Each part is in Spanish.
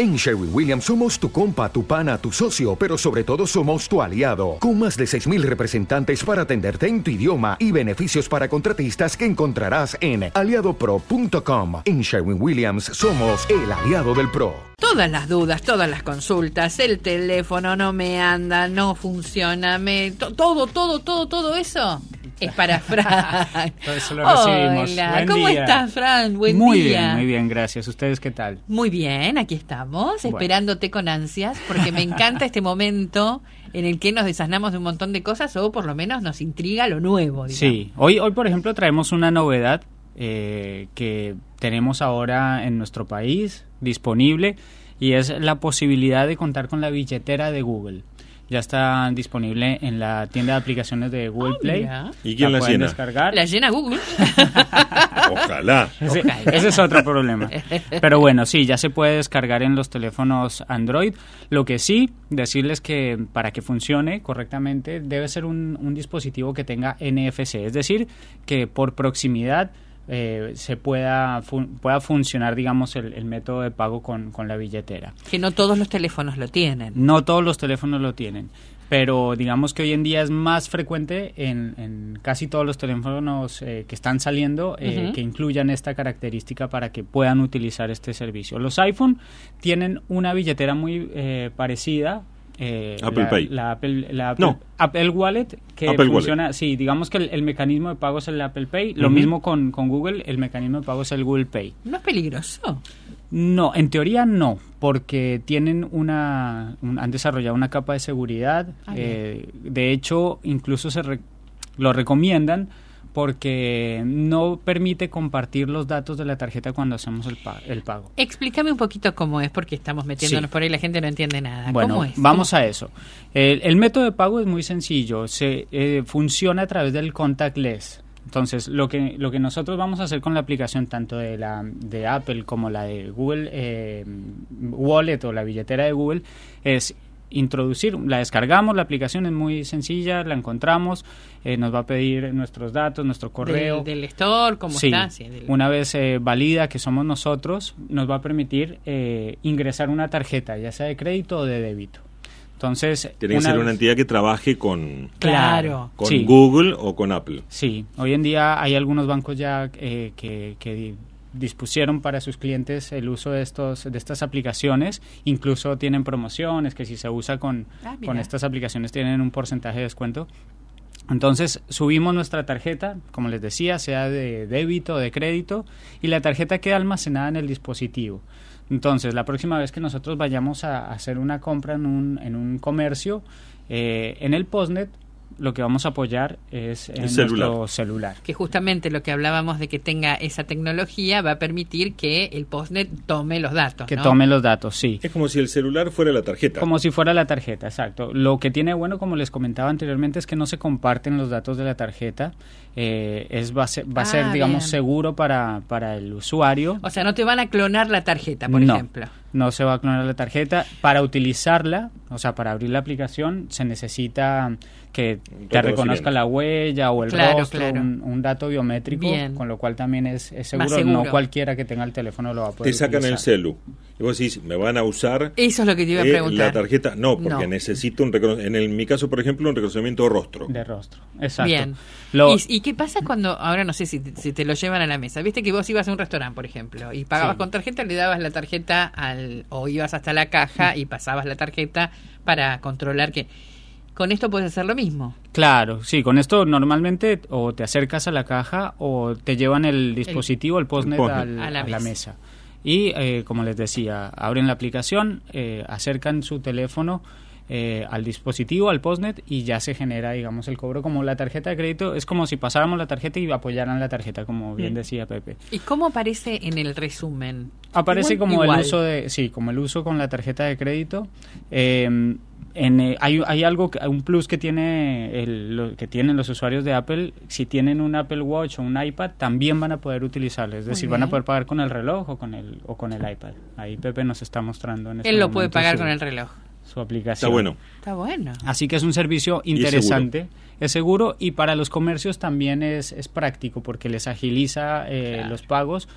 En Sherwin Williams somos tu compa, tu pana, tu socio, pero sobre todo somos tu aliado, con más de 6.000 representantes para atenderte en tu idioma y beneficios para contratistas que encontrarás en aliadopro.com. En Sherwin Williams somos el aliado del PRO. Todas las dudas, todas las consultas, el teléfono no me anda, no funciona, me to- todo, todo, todo, todo eso es para Fran. Lo recibimos. Hola, Buen ¿cómo día. estás, Fran? Buen muy día. bien, muy bien, gracias. ¿Ustedes qué tal? Muy bien, aquí estamos, Bueno. esperándote con ansias, porque me encanta este momento en el que nos desasnamos de un montón de cosas o por lo menos nos intriga lo nuevo. digamos. Sí, hoy, hoy por ejemplo traemos una novedad eh, que tenemos ahora en nuestro país disponible y es la posibilidad de contar con la billetera de Google. Ya está disponible en la tienda de aplicaciones de Google Play. mira. ¿Y quién la pueden llena? descargar. La llena Google. Ojalá. Ese, Ojalá. ese es otro problema. Pero bueno, sí, ya se puede descargar en los teléfonos Android. Lo que sí, decirles que para que funcione correctamente debe ser un, un dispositivo que tenga NFC, es decir, que por proximidad eh, se pueda, fun- pueda funcionar, digamos, el, el método de pago con, con la billetera. que no todos los teléfonos lo tienen. No todos los teléfonos lo tienen, pero digamos que hoy en día es más frecuente en, en casi todos los teléfonos eh, que están saliendo eh, que incluyan esta característica para que puedan utilizar este servicio. Los iPhone tienen una billetera muy eh, parecida. Eh, Apple la, Pay. la Apple, la Apple- No. Apple Wallet que Apple Wallet. funciona, sí, digamos que el, el mecanismo de pago es el Apple Pay, lo mismo con, con Google, el mecanismo de pago es el Google Pay. ¿No es peligroso? No, en teoría no, porque tienen una, un- han desarrollado una capa de seguridad. Ah, eh, de hecho, incluso se re- lo recomiendan porque no permite compartir los datos de la tarjeta cuando hacemos el, pa- el pago. Explícame un poquito cómo es, porque estamos metiéndonos Sí. por ahí, la gente no entiende nada. Bueno, ¿Cómo es? vamos a eso. El, el método de pago es muy sencillo. Se eh, funciona a través del contactless. Entonces, lo que lo que nosotros vamos a hacer con la aplicación tanto de la de Apple como la de Google eh, Wallet o la billetera de Google es introducir, la descargamos, la aplicación es muy sencilla, la encontramos, eh, nos va a pedir nuestros datos, nuestro correo. Del, del store, ¿cómo Sí, está? Sí, del- una vez eh, valida que somos nosotros, nos va a permitir eh, ingresar una tarjeta, ya sea de crédito o de débito. Entonces, Tiene que ser una entidad que trabaje con, Claro. con Sí. Google o con Apple. Sí, hoy en día hay algunos bancos ya eh, que, dispusieron para sus clientes el uso de estos de estas aplicaciones, incluso tienen promociones que si se usa con, Ah, con estas aplicaciones tienen un porcentaje de descuento. Entonces subimos nuestra tarjeta, como les decía, sea de débito o de crédito, y la tarjeta queda almacenada en el dispositivo. Entonces, la próxima vez que nosotros vayamos a hacer una compra en un, en un comercio, eh, en el postnet, lo que vamos a apoyar es en El celular. nuestro celular. que justamente lo que hablábamos de que tenga esa tecnología va a permitir que el postnet tome los datos. Que ¿no? tome los datos, sí. Es como si el celular fuera la tarjeta. Como si fuera la tarjeta, exacto. Lo que tiene bueno, como les comentaba anteriormente, es que no se comparten los datos de la tarjeta. Eh, es va a ser, va a Ah, ser, digamos, bien. seguro para, para el usuario. O sea, no te van a clonar la tarjeta, por no, ejemplo. No se va a clonar la tarjeta. Para utilizarla, o sea, para abrir la aplicación, se necesita que te reconozca la huella o el Claro, rostro, claro. Un, un dato biométrico, Bien. con lo cual también es, es Más seguro. No seguro. cualquiera que tenga el teléfono lo va a poder Te sacan el celu. Y vos decís, ¿me van a usar Eso es lo que te iba a eh, preguntar. la tarjeta? No, porque No. necesito un recono- en, el- en mi caso, por ejemplo, un reconocimiento de rostro. De rostro, exacto. Bien. Lo- ¿Y, y qué pasa cuando, ahora no sé si te, si te lo llevan a la mesa? Viste que vos ibas a un restaurante, por ejemplo, y pagabas Sí. con tarjeta, le dabas la tarjeta al, o ibas hasta la caja y pasabas la tarjeta para controlar que... Con esto puedes hacer lo mismo. Claro, sí, con esto normalmente o te acercas a la caja o te llevan el dispositivo, el, postnet, postnet. al- A la a la mesa. Y eh, como les decía, abren la aplicación, eh, acercan su teléfono eh, al dispositivo, al postnet, y ya se genera, digamos, el cobro. Como la tarjeta de crédito, es como si pasáramos la tarjeta y apoyaran la tarjeta, como bien decía Pepe. ¿Y cómo aparece en el resumen? Aparece Igual- como igual. el uso de, sí, como el uso con la tarjeta de crédito. Eh, en, eh, hay, hay algo, que- un plus que tiene el- lo, que tienen los usuarios de Apple. Si tienen un Apple Watch o un iPad, también van a poder utilizarlo. Es decir, van a poder pagar con el reloj o con el o con el iPad. Ahí Pepe nos está mostrando. En este Él lo puede pagar su- con el reloj. Su aplicación. Está bueno. Está bueno. Así que es un servicio es interesante, es seguro y para los comercios también es, es práctico porque les agiliza eh, Claro. los pagos,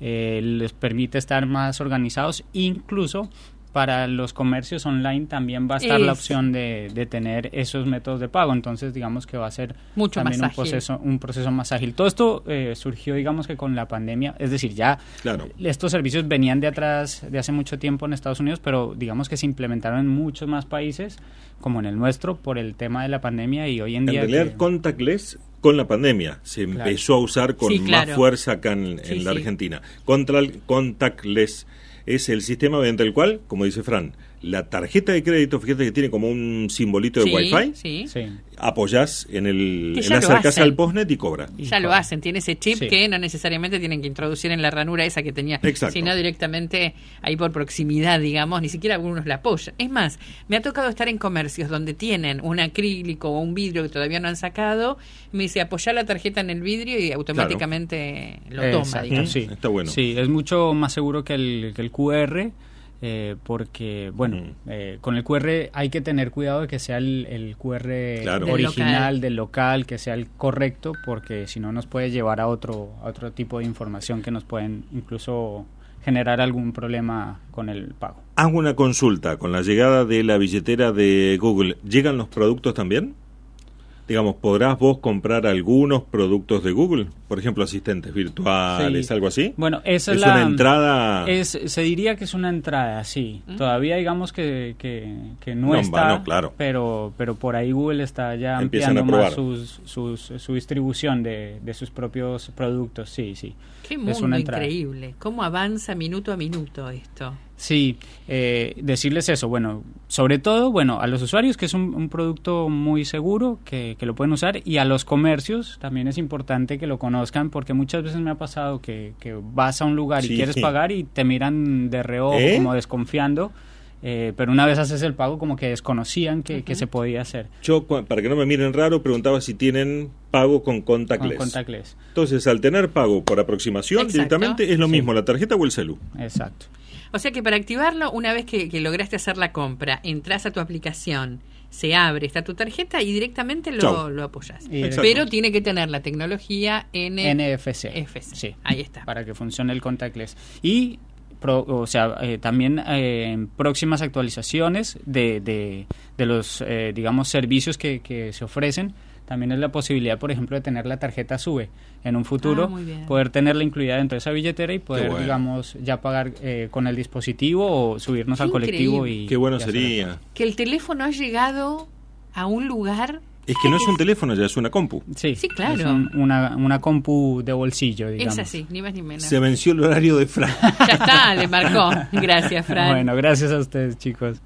eh, les permite estar más organizados, incluso para los comercios online también va a estar la opción de, de tener esos métodos de pago, entonces digamos que va a ser Mucho también más un proceso, un proceso más ágil. Todo esto eh, surgió digamos que con la pandemia, es decir, ya Claro. estos servicios venían de atrás de hace mucho tiempo en Estados Unidos, pero digamos que se implementaron en muchos más países, como en el nuestro, por el tema de la pandemia y hoy en En día... realidad, que- contactless con la pandemia se Claro. empezó a usar con Sí, claro. más fuerza acá en, Sí, en la sí. Argentina. Contra el contactless es el sistema mediante el cual, como dice Fran, la tarjeta de crédito, fíjate que tiene como un simbolito de sí, Wi-Fi, Sí. Sí. apoyás en el en acercás al postnet y cobra. Y Ya lo hacen, tiene ese chip Sí. que no necesariamente tienen que introducir en la ranura esa que tenía, Exacto. sino directamente ahí por proximidad, digamos, ni siquiera algunos la apoyan. Es más, me ha tocado estar en comercios donde tienen un acrílico o un vidrio que todavía no han sacado, me dice apoyar la tarjeta en el vidrio y automáticamente lo toma, Exacto, digamos. sí. Está bueno. Sí, es mucho más seguro que el, que el QR. Eh, porque, bueno, Mm. eh, con el QR hay que tener cuidado de que sea el, el QR Claro. Del original local. del local, que sea el correcto, porque si no nos puede llevar a otro, a otro tipo de información que nos pueden incluso generar algún problema con el pago. Hago una consulta. Con la llegada de la billetera de Google, ¿llegan los productos también? Digamos, ¿podrás vos comprar algunos productos de Google? Por ejemplo, asistentes virtuales, Sí. algo así. Bueno, esa es, la una entrada. Es, se diría que es una entrada, sí. Todavía digamos que, que, que no, No, está, no, claro. pero, pero por ahí Google está ya ampliando más sus, sus, su distribución de, de sus propios productos, sí, sí. Qué Es mundo una increíble. ¿Cómo avanza minuto a minuto esto? Sí, eh, decirles eso, bueno, sobre todo, bueno, a los usuarios que es un, un producto muy seguro, que, que lo pueden usar, y a los comercios también es importante que lo conozcan, porque muchas veces me ha pasado que, que vas a un lugar Sí. y quieres pagar y te miran de reojo, ¿Eh? como desconfiando, eh, pero una vez haces el pago como que desconocían que, que se podía hacer Yo, para que no me miren raro, preguntaba si tienen pago con con contactless. contactless. Entonces, al tener pago por aproximación Exacto. directamente, es lo Sí. mismo, la tarjeta o el celu. Exacto. O sea que para activarlo, una vez que, que lograste hacer la compra, entras a tu aplicación, se abre, está tu tarjeta y directamente lo, Chau. lo apoyas. Pero tiene que tener la tecnología N NFC. FC. Sí. Ahí está. Para que funcione el contactless. Y, pro- o sea, eh, también eh, en próximas actualizaciones de, de, de los, eh, digamos, servicios que, que se ofrecen, también es la posibilidad, por ejemplo, de tener la tarjeta SUBE en un futuro, Ah, poder tenerla incluida dentro de esa billetera y poder, bueno. digamos, ya pagar eh, con el dispositivo o subirnos Qué al colectivo y... Qué bueno sería. Que el teléfono ha llegado a un lugar. Es que no es un teléfono, ya es una compu. Sí, Sí, claro. es un- una, una compu de bolsillo, digamos. Es así, ni más ni menos. Se venció el horario de Fran. Ya está, le marcó. Gracias, Fran. Bueno, gracias a ustedes, chicos.